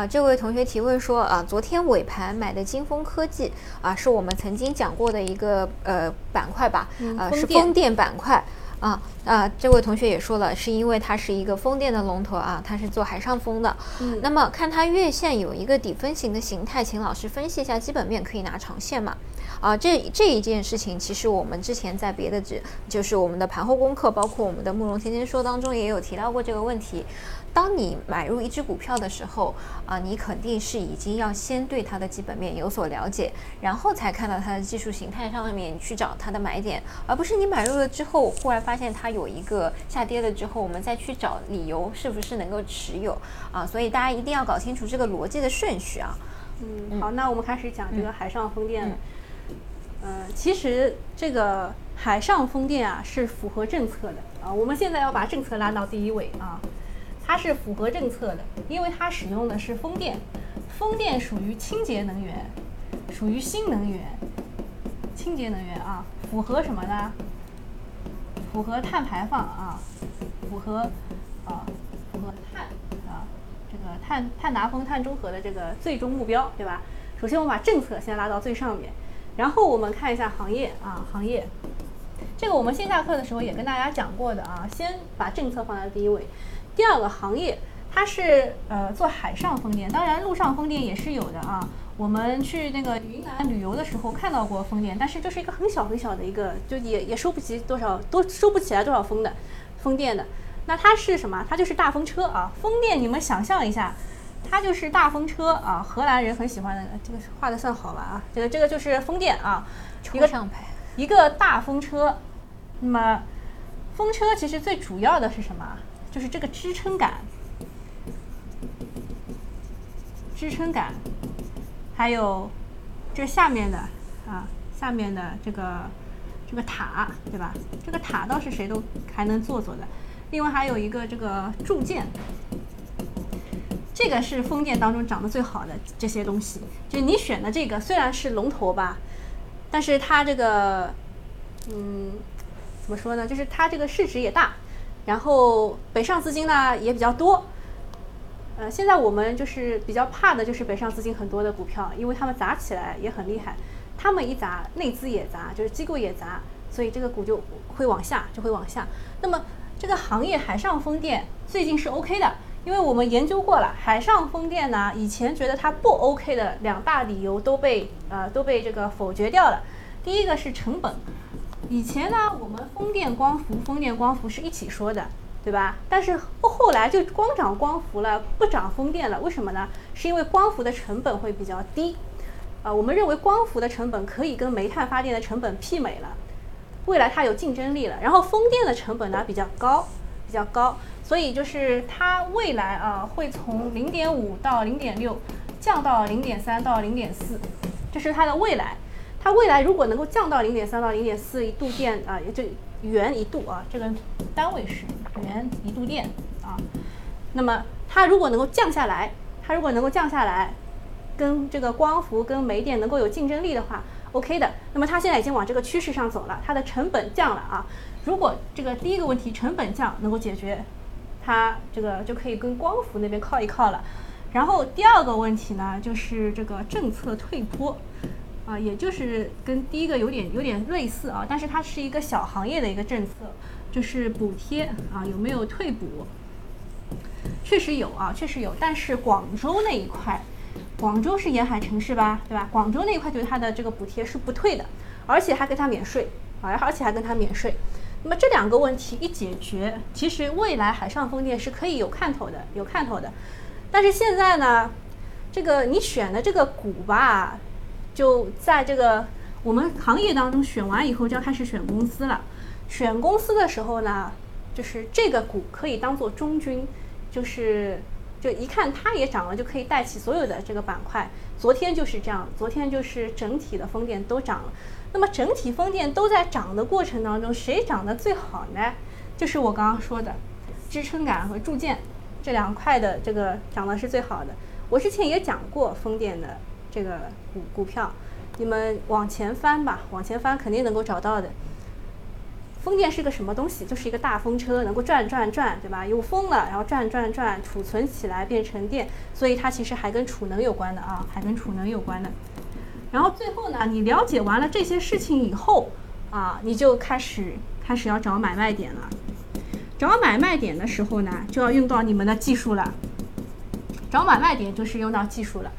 啊，这位同学提问说啊，昨天尾盘买的金风科技啊，是我们曾经讲过的一个呃板块吧？啊，是风电板块啊啊。这位同学也说了，是因为它是一个风电的龙头啊，它是做海上风的。嗯。那么看它月线有一个底分型的形态，请老师分析一下基本面，可以拿长线嘛？啊，这这一件事情，其实我们之前在别的指，就是我们的盘后功课，包括我们的慕容天天说当中也有提到过这个问题。当你买入一只股票的时候，啊，你肯定是已经要先对它的基本面有所了解，然后才看到它的技术形态上面去找它的买点，而不是你买入了之后，忽然发现它有一个下跌了之后，我们再去找理由是不是能够持有啊？所以大家一定要搞清楚这个逻辑的顺序啊。嗯，好，那我们开始讲这个海上风电。嗯，呃其实这个海上风电啊是符合政策的啊，我们现在要把政策拉到第一位啊。它是符合政策的，因为它使用的是风电，风电属于清洁能源，属于新能源，清洁能源啊，符合什么呢？符合碳排放啊，符合啊，符合碳啊，这个碳碳达峰、碳中和的这个最终目标，对吧？首先我把政策先拉到最上面，然后我们看一下行业啊，行业，这个我们线下课的时候也跟大家讲过的啊，先把政策放在第一位。第二个行业，它是呃做海上风电，当然陆上风电也是有的啊。我们去那个云南旅游的时候看到过风电，但是就是一个很小很小的一个，就也也收不起多少，都收不起来多少风的风电的。那它是什么？它就是大风车啊。风电你们想象一下，它就是大风车啊。荷兰人很喜欢的，这个画的算好吧啊。这个这个就是风电啊，一个上牌，一个大风车。那么风车其实最主要的是什么？就是这个支撑杆，支撑杆，还有这下面的啊，下面的这个这个塔，对吧？这个塔倒是谁都还能做做的。另外还有一个这个铸件，这个是风电当中长得最好的这些东西。就你选的这个虽然是龙头吧，但是它这个，嗯，怎么说呢？就是它这个市值也大。然后北上资金呢也比较多，呃，现在我们就是比较怕的就是北上资金很多的股票，因为他们砸起来也很厉害，他们一砸内资也砸，就是机构也砸，所以这个股就会往下，就会往下。那么这个行业海上风电最近是 OK 的，因为我们研究过了，海上风电呢以前觉得它不 OK 的两大理由都被呃都被这个否决掉了，第一个是成本。以前呢，我们风电光伏、风电光伏是一起说的，对吧？但是后来就光涨光伏了，不涨风电了，为什么呢？是因为光伏的成本会比较低，啊，我们认为光伏的成本可以跟煤炭发电的成本媲美了，未来它有竞争力了。然后风电的成本呢比较高，比较高，所以就是它未来啊会从零点五到零点六降到零点三到零点四，这是它的未来。它未来如果能够降到零点三到零点四一度电啊，也就元一度啊，这个单位是元一度电啊。那么它如果能够降下来，它如果能够降下来，跟这个光伏跟煤电能够有竞争力的话，OK 的。那么它现在已经往这个趋势上走了，它的成本降了啊。如果这个第一个问题成本降能够解决，它这个就可以跟光伏那边靠一靠了。然后第二个问题呢，就是这个政策退坡。啊，也就是跟第一个有点有点类似啊，但是它是一个小行业的一个政策，就是补贴啊，有没有退补？确实有啊，确实有，但是广州那一块，广州是沿海城市吧，对吧？广州那一块对它的这个补贴是不退的，而且还跟它免税啊，而且还跟它免税。那么这两个问题一解决，其实未来海上风电是可以有看头的，有看头的。但是现在呢，这个你选的这个股吧。就在这个我们行业当中选完以后，就要开始选公司了。选公司的时候呢，就是这个股可以当做中军，就是就一看它也涨了，就可以带起所有的这个板块。昨天就是这样，昨天就是整体的风电都涨了。那么整体风电都在涨的过程当中，谁涨得最好呢？就是我刚刚说的支撑杆和铸件这两块的这个涨的是最好的。我之前也讲过风电的。这个股股票，你们往前翻吧，往前翻肯定能够找到的。风电是个什么东西？就是一个大风车，能够转转转，对吧？有风了，然后转转转，储存起来变成电，所以它其实还跟储能有关的啊，还跟储能有关的。然后最后呢，你了解完了这些事情以后啊，你就开始开始要找买卖点了。找买卖点的时候呢，就要用到你们的技术了。找买卖点就是用到技术了。